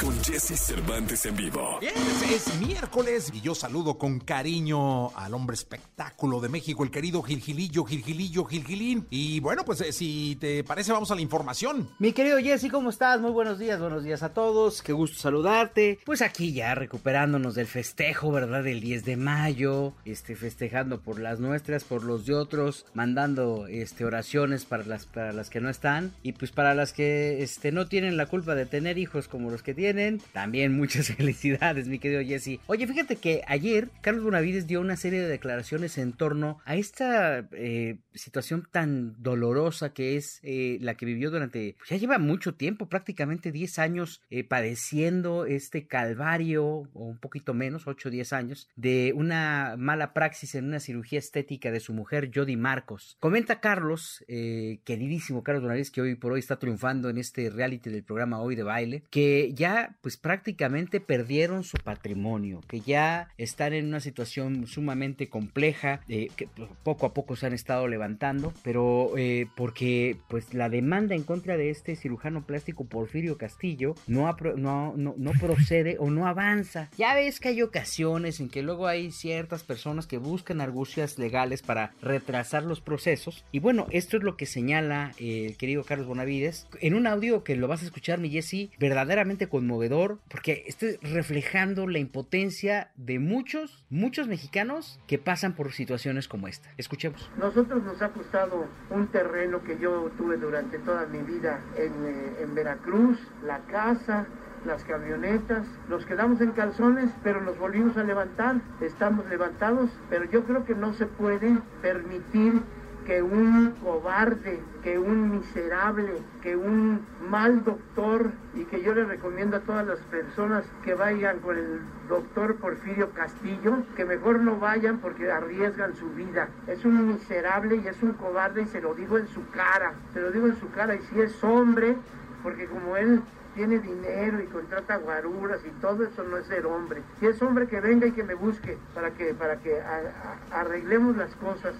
con Jesse Cervantes en vivo. Bien, es, es miércoles y yo saludo con cariño al hombre espectáculo de México, el querido Gilgilillo, Gilgilillo, Gilgilín. Y bueno, pues eh, si te parece, vamos a la información. Mi querido Jesse, ¿cómo estás? Muy buenos días, buenos días a todos. Qué gusto saludarte. Pues aquí ya recuperándonos del festejo, ¿verdad? Del 10 de mayo, este festejando por las nuestras, por los de otros, mandando este oraciones para las para las que no están y pues para las que este no tienen la culpa de tener hijos como los que tienen, también muchas felicidades, mi querido Jesse. Oye, fíjate que ayer Carlos Bonavides dio una serie de declaraciones en torno a esta eh, situación tan dolorosa que es eh, la que vivió durante, pues ya lleva mucho tiempo, prácticamente 10 años eh, padeciendo este calvario, o un poquito menos, 8 o 10 años, de una mala praxis en una cirugía estética de su mujer, Jody Marcos. Comenta Carlos, eh, queridísimo Carlos Bonavides, que hoy por hoy está triunfando en este reality del programa Hoy de Baile, que ya pues prácticamente perdieron su patrimonio, que ya están en una situación sumamente compleja, eh, que poco a poco se han estado levantando, pero eh, porque pues la demanda en contra de este cirujano plástico Porfirio Castillo no, no, no, procede o no avanza. Ya ves que hay ocasiones en que luego hay ciertas personas que buscan argucias legales para retrasar los procesos. Y bueno, esto es lo que señala eh, el querido Carlos Bonavides en un audio que lo vas a escuchar, mi Jesse, verdaderamente conmovedor, porque estoy reflejando la impotencia de muchos, muchos mexicanos que pasan por situaciones como esta. Escuchemos. Nosotros nos ha costado un terreno que yo tuve durante toda mi vida en, eh, en Veracruz, la casa, las camionetas, nos quedamos en calzones, pero nos volvimos a levantar, estamos levantados, pero yo creo que no se puede permitir que un cobarde, que un miserable, que un mal doctor, y que yo le recomiendo a todas las personas que vayan con el doctor Porfirio Castillo, que mejor no vayan porque arriesgan su vida. Es un miserable y es un cobarde y se lo digo en su cara, se lo digo en su cara, y si es hombre, porque como él tiene dinero y contrata guaruras y todo eso no es ser hombre. Si es hombre que venga y que me busque para que para que a, a, arreglemos las cosas.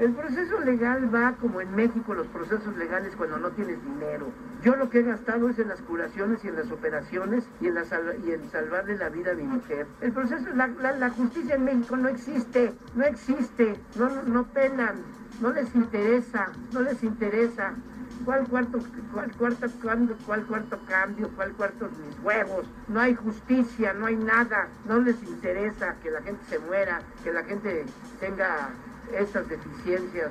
El proceso legal va como en México los procesos legales cuando no tienes dinero. Yo lo que he gastado es en las curaciones y en las operaciones y en, la sal y en salvarle la vida a mi mujer. El proceso, la, la, la justicia en México no existe, no existe, no, no, no pelan, no les interesa, no les interesa. ¿Cuál cuarto, cuál cuarto, cuándo, cuál cuarto cambio, cuál cuarto mis huevos? No hay justicia, no hay nada, no les interesa que la gente se muera, que la gente tenga estas deficiencias,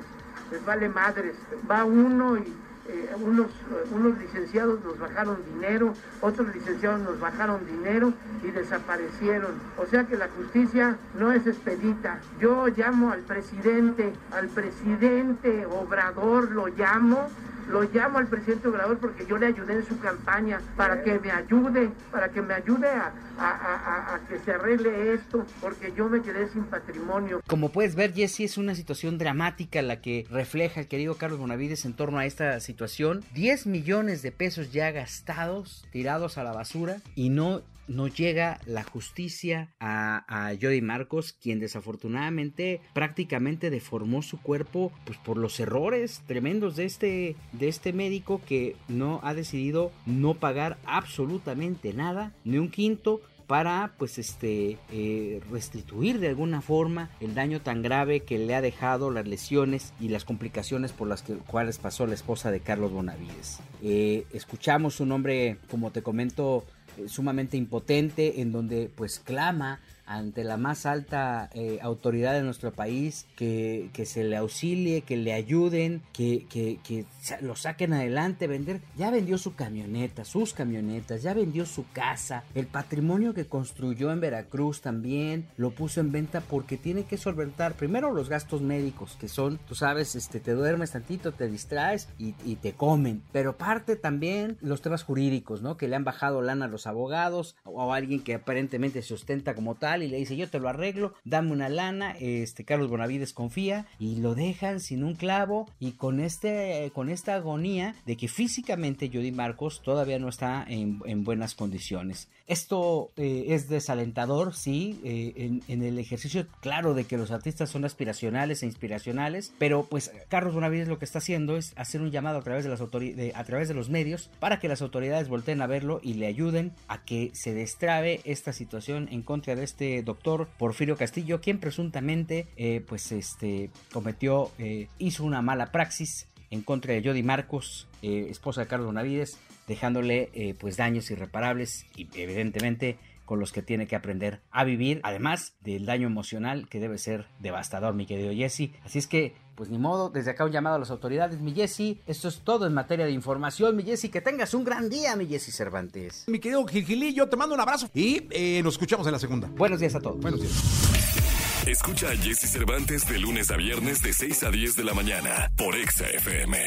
les vale madres. Va uno y eh, unos, unos licenciados nos bajaron dinero, otros licenciados nos bajaron dinero y desaparecieron. O sea que la justicia no es expedita. Yo llamo al presidente, al presidente Obrador lo llamo lo llamo al presidente Obrador porque yo le ayudé en su campaña para que me ayude, para que me ayude a, a, a, que se arregle esto, porque yo me quedé sin patrimonio. Como puedes ver, Jesse, es una situación dramática la que refleja el querido Carlos Bonavides en torno a esta situación. 10 millones de pesos ya gastados, tirados a la basura y no no llega la justicia a, Jody Marcos, quien desafortunadamente prácticamente deformó su cuerpo pues, por los errores tremendos de este, de este médico que no ha decidido no pagar absolutamente nada, ni un quinto para pues este eh, restituir de alguna forma el daño tan grave que le ha dejado las lesiones y las complicaciones por las cuales pasó la esposa de Carlos Bonavides. Eh, escuchamos un hombre, como te comento, eh, sumamente impotente en donde pues clama ante la más alta eh, autoridad de nuestro país que, que, se le auxilie, que le ayuden, que, que, que, lo saquen adelante, vender. Ya vendió su camioneta, sus camionetas, ya vendió su casa, el patrimonio que construyó en Veracruz también lo puso en venta porque tiene que solventar primero los gastos médicos, que son, tú sabes, este, te duermes tantito, te distraes y, te comen, pero parte también los temas jurídicos, ¿no? Que le han bajado lana a los abogados o a alguien que aparentemente se ostenta como tal y le dice yo te lo arreglo, dame una lana, este Carlos Bonavides confía y lo dejan sin un clavo y con este con esta agonía de que físicamente Jody Marcos todavía no está en, buenas condiciones. Esto eh, es desalentador, sí, eh, en, en, el ejercicio claro de que los artistas son aspiracionales e inspiracionales, pero pues Carlos Bonavides lo que está haciendo es hacer un llamado a través de las autoridades, a través de los medios para que las autoridades volteen a verlo y le ayuden a que se destrabe esta situación en contra de este doctor Porfirio Castillo, quien presuntamente eh, pues este cometió, eh, hizo una mala praxis en contra de Jody Marcos, eh, esposa de Carlos Bonavides, dejándole pues daños irreparables y evidentemente con los que tiene que aprender a vivir, además del daño emocional que debe ser devastador, mi querido Jesse. Así es que, pues ni modo, desde acá un llamado a las autoridades, mi Jesse. Esto es todo en materia de información, mi Jesse. Que tengas un gran día, mi Jesse Cervantes. Mi querido Gilgilillo, te mando un abrazo y eh, nos escuchamos en la segunda. Buenos días a todos. Buenos días. Escucha a Jesse Cervantes de lunes a viernes de 6 a 10 de la mañana por Exa FM.